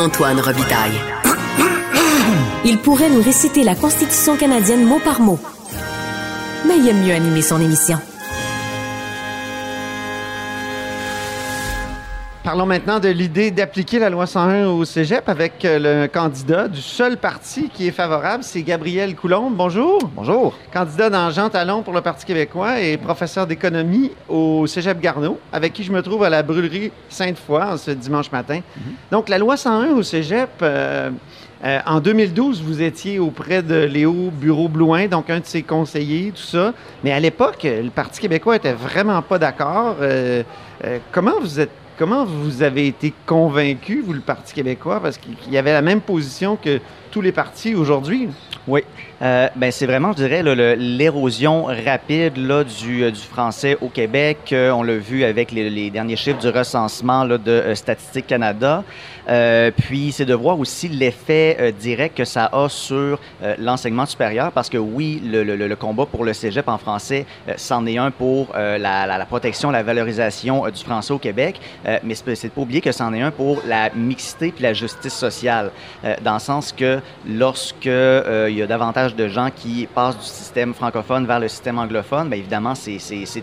Antoine Robitaille. Il pourrait nous réciter la Constitution canadienne mot par mot. Mais il aime mieux animer son émission. Parlons maintenant de l'idée d'appliquer la loi 101 au cégep avec euh, le candidat du seul parti qui est favorable, c'est Gabriel Coulombe. Bonjour. Bonjour. Candidat dans Jean Talon pour le Parti québécois et professeur d'économie au cégep Garneau, avec qui je me trouve à la brûlerie Sainte-Foy ce dimanche matin. Mhm. Donc, la loi 101 au cégep. euh, euh, en 2012, vous étiez auprès de Léo Bureau-Blouin, donc un de ses conseillers, tout ça. Mais à l'époque, le Parti québécois était vraiment pas d'accord. Euh, comment vous êtes Comment vous avez été convaincu, vous, le Parti québécois, parce qu'il y avait la même position que tous les partis aujourd'hui? Oui. Euh, ben, c'est vraiment, je dirais, l'érosion rapide euh, du français au Québec. Euh, on l'a vu avec les, derniers chiffres du recensement de euh, Statistique Canada. Puis, c'est de voir aussi l'effet direct que ça a sur l'enseignement supérieur, parce que oui, le, combat pour le cégep en français, c'en est un pour la, la- protection, la valorisation du français au Québec, mais c'est de pas oublier que c'en est un pour la mixité puis la justice sociale, dans le sens que lorsque il y a davantage de gens qui passent du système francophone vers le système anglophone, bien évidemment, c'est-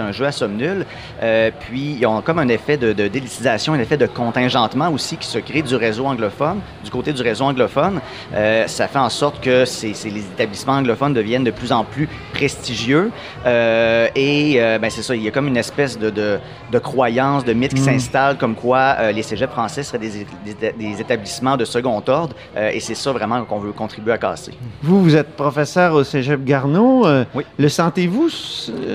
un jeu à somme nulle. Euh, puis, ils ont comme un effet de, de délicisation, un effet de contingentement aussi qui se crée du réseau anglophone, du côté du réseau anglophone. Euh, ça fait en sorte que les établissements anglophones deviennent de plus en plus prestigieux. Euh, et ben, c'est ça, il y a comme une espèce de, de, de croyance, de mythe qui s'installe comme quoi les cégeps français seraient des, des- des établissements de second ordre. Et c'est ça vraiment qu'on veut contribuer à casser. Vous, vous êtes professeur au Cégep Garneau. Euh, Oui. Le sentez-vous,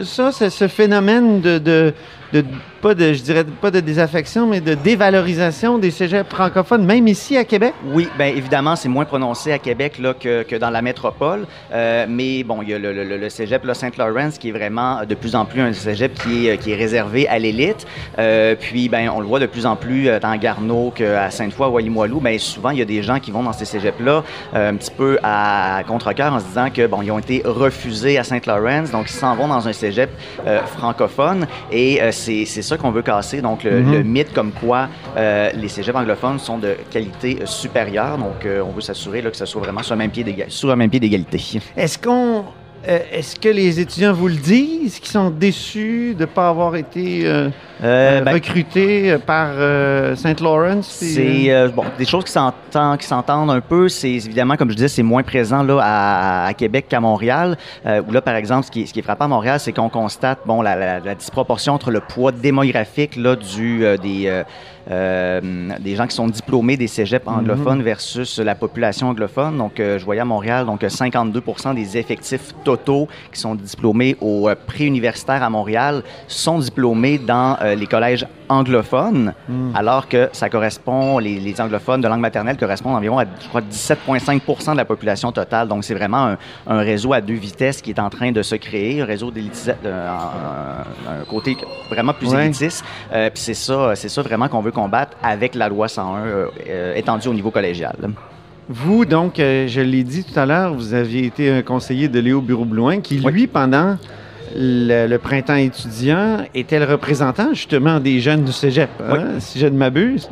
ça, c'est ce phénomène de, de, de- pas de, je dirais, pas de désaffection, mais de dévalorisation des cégeps francophones, même ici à Québec? Oui, bien évidemment, c'est moins prononcé à Québec là, que, que dans la métropole. Euh, mais bon, il y a le, le, le cégep Saint-Laurent qui est vraiment de plus en plus un cégep qui est, qui est réservé à l'élite. Euh, puis, ben, on le voit de plus en plus euh, dans Garneau qu'à Sainte-Foy à Limoilou. Ben, souvent, il y a des gens qui vont dans ces cégeps-là un petit peu à contre-cœur en se disant que bon, ils ont été refusés à Saint-Laurent, donc ils s'en vont dans un cégep francophone. Et c'est c'est ça qu'on veut casser. Donc, le, Mhm. le mythe comme quoi euh, les cégeps anglophones sont de qualité euh, supérieure. Donc, euh, on veut s'assurer là, que ça soit vraiment sur un même pied d'éga- sur un même pied d'égalité. Est-ce qu'on. euh, Est-ce que les étudiants vous le disent, qu'ils sont déçus de ne pas avoir été euh, Euh, euh, ben, recrutés euh, par euh, Saint-Laurent? C'est euh, bon, des choses qui s'entendent, qui s'entendent un peu. C'est évidemment, comme je disais, c'est moins présent là à, à Québec qu'à Montréal. Où là, par exemple, ce qui, est- ce qui est frappant à Montréal, c'est qu'on constate bon la, la- la disproportion entre le poids démographique là du des des gens qui sont diplômés des cégeps anglophones versus la population anglophone. Donc, je voyais à Montréal, donc euh, 52% des effectifs totaux qui sont diplômés au préuniversitaire à Montréal sont diplômés dans euh, les collèges anglophones, alors que ça correspond, les, les anglophones de langue maternelle correspondent environ à, je crois, 17,5% de la population totale. Donc, c'est vraiment un, un réseau à deux vitesses qui est en train de se créer, un réseau euh, un, un côté vraiment plus Ouais. élitiste. Euh, Puis c'est ça, c'est ça vraiment qu'on veut combattre avec la loi 101 euh, étendue au niveau collégial. Vous, donc, je l'ai dit tout à l'heure, vous aviez été un conseiller de Léo Bureau-Blouin qui, Oui. lui, pendant le, le printemps étudiant, était le représentant justement des jeunes du cégep, hein, si je ne m'abuse.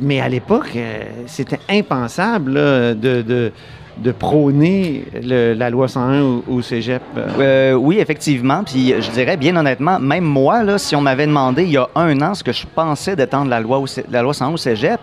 Mais à l'époque, euh, c'était impensable là, de, de, de prôner le- la loi 101 au, au cégep. euh. Oui, effectivement. Puis je dirais bien honnêtement, même moi, là, si on m'avait demandé il y a un an ce que je pensais d'étendre la loi, au, la loi 101 au cégep,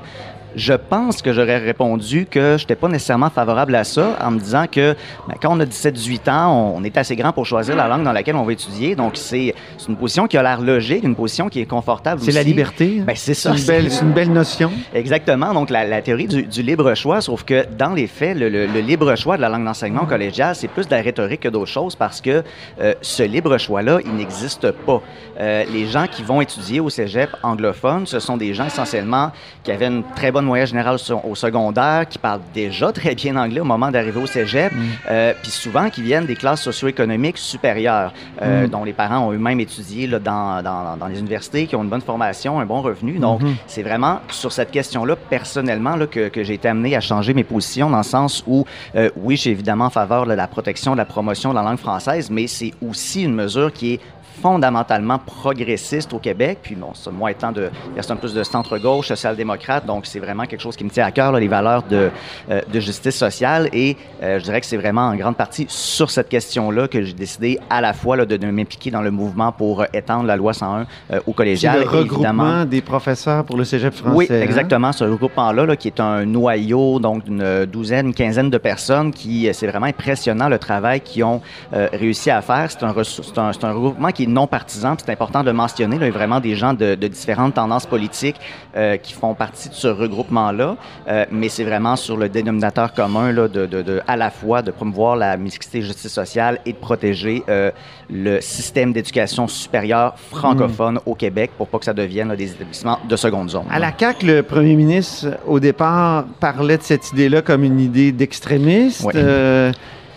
je pense que j'aurais répondu que je n'étais pas nécessairement favorable à ça en me disant que ben, quand on a 17-18 ans, on est assez grand pour choisir la langue dans laquelle on va étudier. Donc, c'est une position qui a l'air logique, une position qui est confortable C'est la liberté. hein? Ben, c'est ça. c'est une belle notion. Exactement. Donc, la, la théorie du, du libre choix, sauf que dans les faits, le, le- le libre choix de la langue d'enseignement collégial, c'est plus de la rhétorique que d'autres choses parce que euh, ce libre choix-là, il n'existe pas. Euh, les gens qui vont étudier au cégep anglophone, ce sont des gens essentiellement qui avaient une très bonne moyenne générale sur- au secondaire, qui parlent déjà très bien anglais au moment d'arriver au cégep, euh, puis souvent qui viennent des classes socio-économiques supérieures, euh, dont les parents ont eux-mêmes étudié là, dans, dans, dans les universités, qui ont une bonne formation, un bon revenu. Donc, c'est vraiment sur cette question-là, personnellement, là, que, que j'ai été amené à changer mes positions, dans le sens où, euh, oui, je suis évidemment en faveur de la protection, de la promotion de la langue française, mais c'est aussi une mesure qui est fondamentalement progressiste au Québec. Puis, bon, moi étant de personne plus de centre-gauche, social-démocrate, donc c'est vraiment quelque chose qui me tient à cœur, là, les valeurs de, euh, de justice sociale. Et euh, je dirais que c'est vraiment en grande partie sur cette question-là que j'ai décidé à la fois là, de, de m'impliquer dans le mouvement pour euh, étendre la loi 101 euh, au collégial. le regroupement des professeurs pour le cégep français. Oui, hein? exactement. Ce regroupement-là, là, qui est un noyau, donc d'une douzaine, une quinzaine de personnes, qui c'est vraiment impressionnant le travail qu'ils ont réussi à faire. C'est un, un, c'est un regroupement qui est non partisan. C'est important de le mentionner. Là, il y a vraiment des gens de, de différentes tendances politiques euh, qui font partie de ce regroupement-là. Euh, mais c'est vraiment sur le dénominateur commun là, de, de, de- à la fois de promouvoir la mixité justice sociale et de protéger euh, le système d'éducation supérieure francophone au Québec pour pas que ça devienne là, des établissements de seconde zone. À la CAQ, le premier ministre, au départ, parlait de cette idée-là comme une idée d'extrémiste. Oui.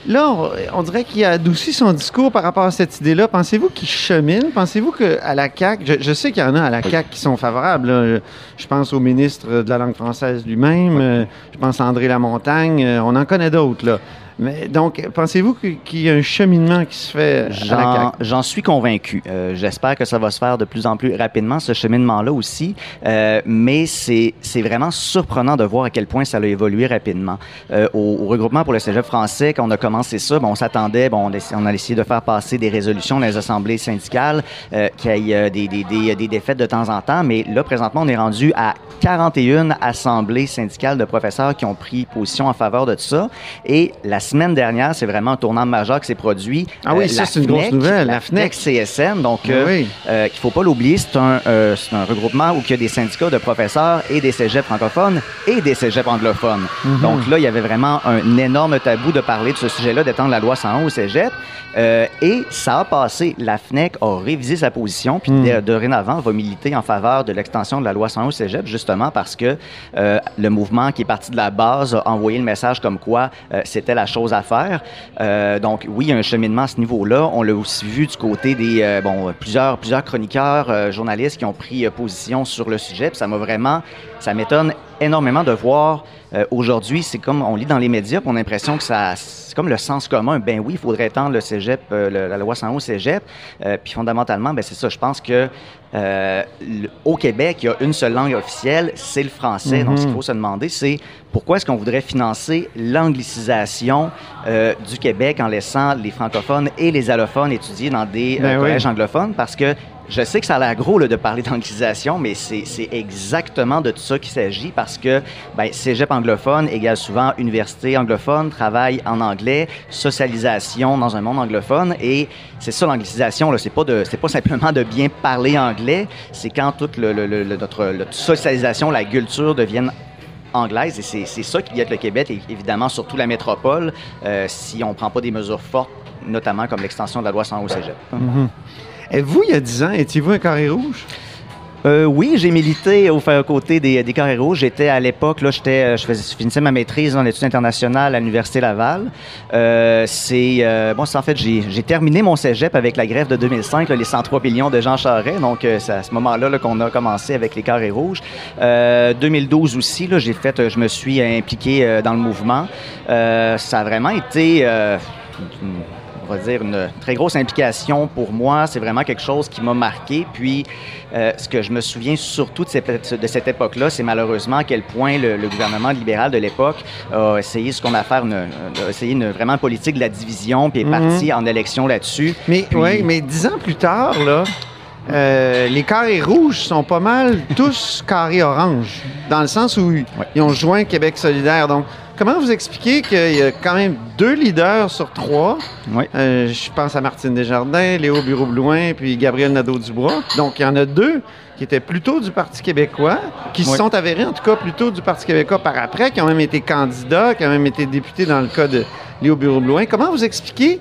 Là, on, on dirait qu'il a adouci son discours par rapport à cette idée-là. Pensez-vous qu'il chemine? Pensez-vous qu'à la CAQ, je, je sais qu'il y en a à la CAQ qui sont favorables. là. Je, je pense au ministre de la langue française lui-même. euh, je pense à André Lamontagne. euh, on en connaît d'autres, là. Mais donc, pensez-vous qu'il y a un cheminement qui se fait J'en, suis convaincu. Euh, j'espère que ça va se faire de plus en plus rapidement, ce cheminement-là aussi. Euh, mais c'est, vraiment surprenant de voir à quel point ça a évolué rapidement. Euh, au, au regroupement pour le cégep français, quand on a commencé ça, bon, on s'attendait, bon, on, a- on a essayé de faire passer des résolutions dans les assemblées syndicales, qu'il y ait des, des, des, des défaites de temps en temps. Mais là, présentement, on est rendu à 41 assemblées syndicales de professeurs qui ont pris position en faveur de ça. Et la semaine dernière, c'est vraiment un tournant majeur qui s'est produit. Ah oui, Euh, ça, c'est une grosse FNEC, nouvelle, La la FNEC CSN, donc Ah euh, oui. euh, qu'il faut pas l'oublier, c'est un, regroupement où il y a des syndicats de professeurs et des cégeps francophones et des cégeps anglophones. Mhm. Donc là, il y avait vraiment un énorme tabou de parler de ce sujet-là, d'étendre la loi 101 au cégep. Et ça a passé. La FNEC a révisé sa position, puis Mm. dorénavant va militer en faveur de l'extension de la loi 101 au cégep, justement parce que le mouvement qui est parti de la base a envoyé le message comme quoi c'était la Euh, donc oui, un cheminement à ce niveau-là. On l'a aussi vu du côté des euh, bon plusieurs plusieurs chroniqueurs, euh, journalistes qui ont pris position sur le sujet. Puis ça m'a vraiment, ça m'étonne énormément de voir euh, aujourd'hui. C'est comme on lit dans les médias, puis on a l'impression que ça, c'est comme le sens commun. Ben oui, il faudrait étendre le cégep, euh, le- la loi 101 au cégep. Euh, puis fondamentalement, ben c'est ça. Je pense que le- au Québec, il y a une seule langue officielle, c'est le français. Donc, ce qu'il faut se demander, c'est pourquoi est-ce qu'on voudrait financer l'anglicisation du Québec en laissant les francophones et les allophones étudier dans des Ben oui. collèges anglophones? Parce que je sais que ça a l'air gros de parler d'anglicisation, mais c'est exactement de tout ça qu'il s'agit parce que ben, cégep anglophone égale souvent université anglophone, travail en anglais, socialisation dans un monde anglophone. Et c'est ça l'anglicisation, là, c'est pas, simplement de bien parler anglais, c'est quand toute le, notre, socialisation, la culture deviennent anglaise et c'est c'est ça qui guette le Québec et évidemment surtout la métropole euh, si on prend pas des mesures fortes notamment comme l'extension de la loi 101 au cégep. Et vous, il y a 10 ans, étiez-vous un carré rouge? Euh, oui, j'ai milité au côté des, carrés rouges. J'étais à l'époque, là, j'étais, euh, je, je finissais ma maîtrise en études internationales à l'Université Laval. Euh, c'est, euh, bon, en fait, j'ai, terminé mon cégep avec la grève de 2005, là, les 103 millions de Jean Charest. Donc, c'est à ce moment-là là, qu'on a commencé avec les carrés rouges. Euh, 2012 aussi, là, j'ai fait, je me suis impliqué dans le mouvement. Ça a vraiment été... on va dire, une très grosse implication pour moi. C'est vraiment quelque chose qui m'a marqué. Puis, euh, ce que je me souviens surtout de cette, de cette époque-là, c'est malheureusement à quel point le, le gouvernement libéral de l'époque a essayé ce qu'on a fait, une, a essayé une vraiment politique de la division, puis est Mhm. parti en élection là-dessus. Mais, Puis- ouais, mais dix ans plus tard, là, euh, les carrés rouges sont pas mal tous carrés orange, dans le sens où ils ont joint Québec solidaire. Donc, comment vous expliquez qu'il y a quand même deux leaders sur trois? Oui. Euh, je pense à Martine Desjardins, Léo Bureau-Blouin, puis Gabriel Nadeau-Dubois. Donc, il y en a deux qui étaient plutôt du Parti québécois, qui se Oui. sont avérés, en tout cas, plutôt du Parti québécois par après, qui ont même été candidats, qui ont même été députés dans le cas de Léo Bureau-Blouin. Comment vous expliquez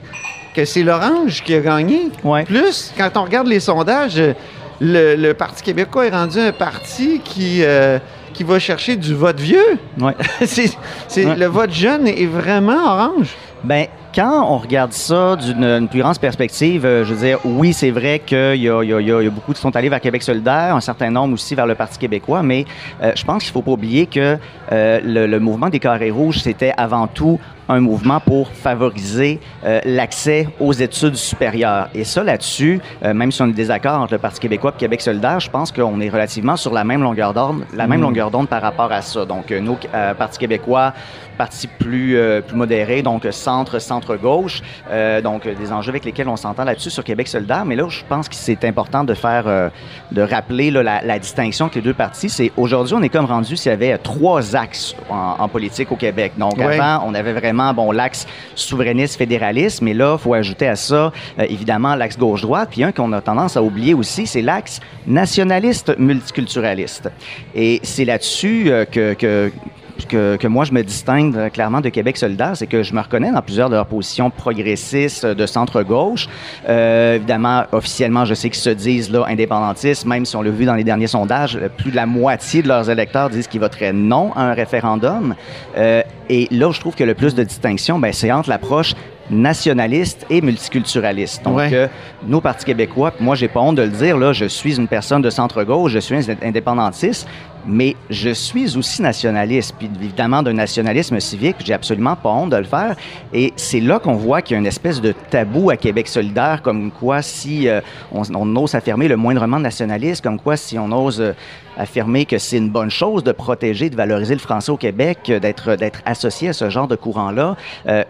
que c'est l'Orange qui a gagné? Ouais. Plus, quand on regarde les sondages, euh, le, le Parti québécois est rendu un parti qui, euh, qui va chercher du vote vieux. Ouais. c'est, Ouais. Le vote jeune est vraiment orange. Ben, quand on regarde ça d'une une plus grande perspective, euh, je veux dire, oui, c'est vrai qu'il y a, y, a, y a- a beaucoup qui sont allés vers Québec solidaire, un certain nombre aussi vers le Parti québécois, mais euh, je pense qu'il faut pas oublier que euh, le, le mouvement des carrés rouges, c'était avant tout un mouvement pour favoriser l'accès aux études supérieures. Et ça, là-dessus, même si on est désaccord entre le Parti québécois et Québec solidaire, je pense qu'on est relativement sur la même longueur d'onde, la même mmh. longueur d'onde par rapport à ça. Donc, euh, nous, Parti québécois, parti plus, plus modéré, donc centre, centre-gauche, donc des enjeux avec lesquels on s'entend là-dessus sur Québec solidaire. Mais là, je pense que c'est important de faire, de rappeler la, la, distinction entre les deux partis. C'est aujourd'hui, on est comme rendu s'il y avait trois axes en, politique au Québec. Donc, avant, on avait vraiment, bon, l'axe souverainiste, fédéraliste, mais là, il faut ajouter à ça, euh, évidemment, l'axe gauche-droite. Puis un qu'on a tendance à oublier aussi, c'est l'axe nationaliste multiculturaliste. Et c'est là-dessus euh, que, que que, que, moi je me distingue euh, clairement de Québec solidaire, c'est que je me reconnais dans plusieurs de leurs positions progressistes de centre-gauche. Euh, évidemment, officiellement, je sais qu'ils se disent là indépendantistes, même si on l'a vu dans les derniers sondages, plus de la moitié de leurs électeurs disent qu'ils voteraient non à un référendum. Euh, et là, je trouve que le plus de distinction, ben, c'est entre l'approche nationaliste et multiculturaliste. Donc, euh, nos partis québécois, moi, j'ai pas honte de le dire, là, je suis une personne de centre-gauche, je suis un indépendantiste, mais je suis aussi nationaliste, puis évidemment d'un nationalisme civique, j'ai absolument pas honte de le faire. Et c'est là qu'on voit qu'il y a une espèce de tabou à Québec solidaire, comme quoi si euh, on, on, ose affirmer le moindrement nationaliste, comme quoi si on ose euh, affirmer que c'est une bonne chose de protéger, de valoriser le français au Québec, euh, d'être d'être associé à ce genre de courant-là,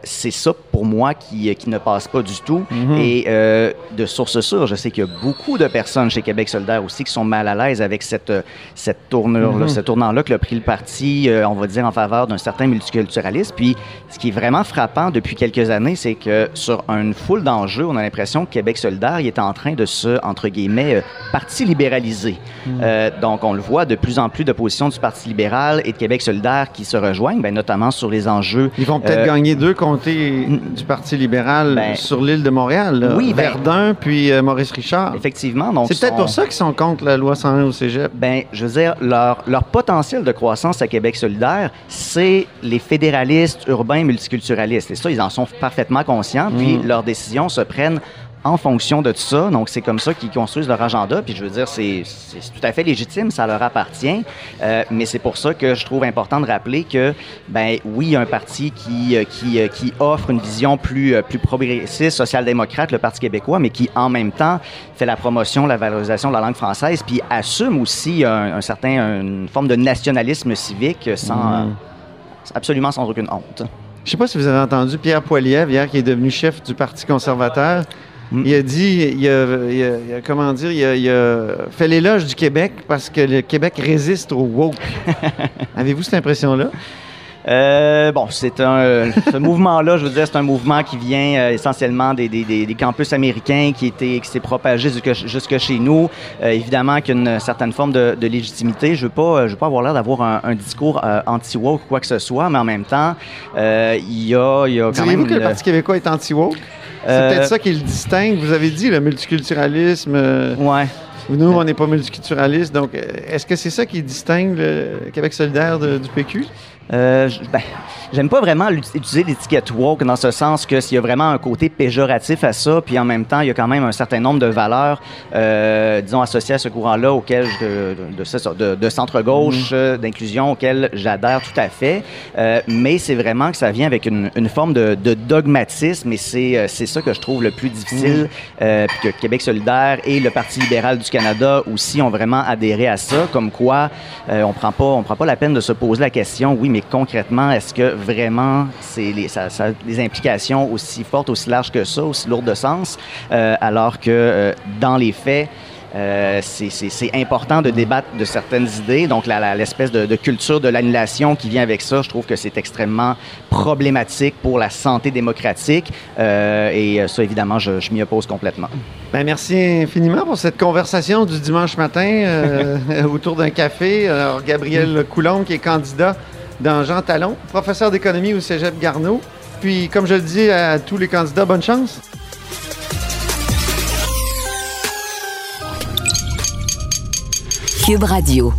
c'est ça pour moi qui, qui ne passe pas du tout. Mhm. Et de source sûre, je sais qu'il y a beaucoup de personnes chez Québec solidaire aussi qui sont mal à l'aise avec cette cette tournure, mhm. ce tournant-là que le pris le parti, on va dire en faveur d'un certain multiculturalisme. Puis, ce qui est vraiment frappant depuis quelques années, c'est que sur une foule d'enjeux, on a l'impression que Québec solidaire il est en train de se entre guillemets parti libéraliser. Mhm. donc on le voit, de plus en plus d'oppositions du Parti libéral et de Québec solidaire qui se rejoignent, ben, notamment sur les enjeux. Ils vont peut-être euh, gagner deux comtés du Parti libéral ben, sur l'île de Montréal. Oui, ben, Verdun puis euh, Maurice Richard. Effectivement. C'est peut-être pour ça qu'ils sont contre la loi 101 au cégep. Ben, je veux dire, leur, leur potentiel de croissance à Québec solidaire, c'est les fédéralistes urbains multiculturalistes. Et ça, ils en sont parfaitement conscients. Puis mm. leurs décisions se prennent en fonction de tout ça. Donc, c'est comme ça qu'ils construisent leur agenda. Puis, je veux dire, c'est tout à fait légitime, ça leur appartient. Euh, mais c'est pour ça que je trouve important de rappeler que, ben oui, il y a un parti qui, euh, qui, euh, qui offre une vision plus, plus progressiste, social-démocrate, le Parti québécois, mais qui, en même temps, fait la promotion, la valorisation de la langue française, puis assume aussi un, certain, une forme de nationalisme civique sans, mm. absolument sans aucune honte. Je ne sais pas si vous avez entendu Pierre Poilievre hier, qui est devenu chef du Parti conservateur. Il a dit, il a, comment dire, il a, fait l'éloge du Québec parce que le Québec résiste au woke. Avez-vous cette impression-là? Euh, bon, c'est un ce mouvement-là, je veux dire, c'est un mouvement qui vient euh, essentiellement des, des, des, campus américains, qui était qui s'est propagé jusque, jusque chez nous. Euh, évidemment, qu'il y a une certaine forme de, de légitimité. Je veux pas, je veux pas avoir l'air d'avoir un, un, discours anti-woke ou quoi que ce soit, mais en même temps, il y a, il y a quand même. vous que le Parti québécois est anti-woke? C'est peut-être ça qui le distingue. Vous avez dit le multiculturalisme. ouais. Nous, on n'est pas multiculturaliste. Donc, est-ce que c'est ça qui distingue le Québec solidaire du PQ? Euh, ben, j'aime pas vraiment utiliser l'étiquette woke dans ce sens que s'il y a vraiment un côté péjoratif à ça, puis en même temps, il y a quand même un certain nombre de valeurs, euh, disons, associées à ce courant-là, auquel de, de, de, centre-gauche, mm-hmm. euh, d'inclusion, auquel j'adhère tout à fait. Euh, mais c'est vraiment que ça vient avec une, une forme de, dogmatisme, et c'est, c'est ça que je trouve le plus difficile, puis que Québec solidaire et le Parti libéral du Canada aussi ont vraiment adhéré à ça, comme quoi on prend pas, on prend pas la peine de se poser la question, oui, mais concrètement, est-ce que vraiment les, ça, ça, des implications aussi fortes, aussi larges que ça, aussi lourdes de sens, euh, alors que euh, dans les faits, euh, c'est important de débattre de certaines idées. Donc, l'espèce de, culture de l'annulation qui vient avec ça, je trouve que c'est extrêmement problématique pour la santé démocratique. Et ça, évidemment, je, m'y oppose complètement. Bien, merci infiniment pour cette conversation du dimanche matin autour d'un café. Alors, Gabriel Coulombe, qui est candidat dans Jean Talon, professeur d'économie au Cégep Garneau. Puis, comme je le dis à tous les candidats, bonne chance. Cube Radio.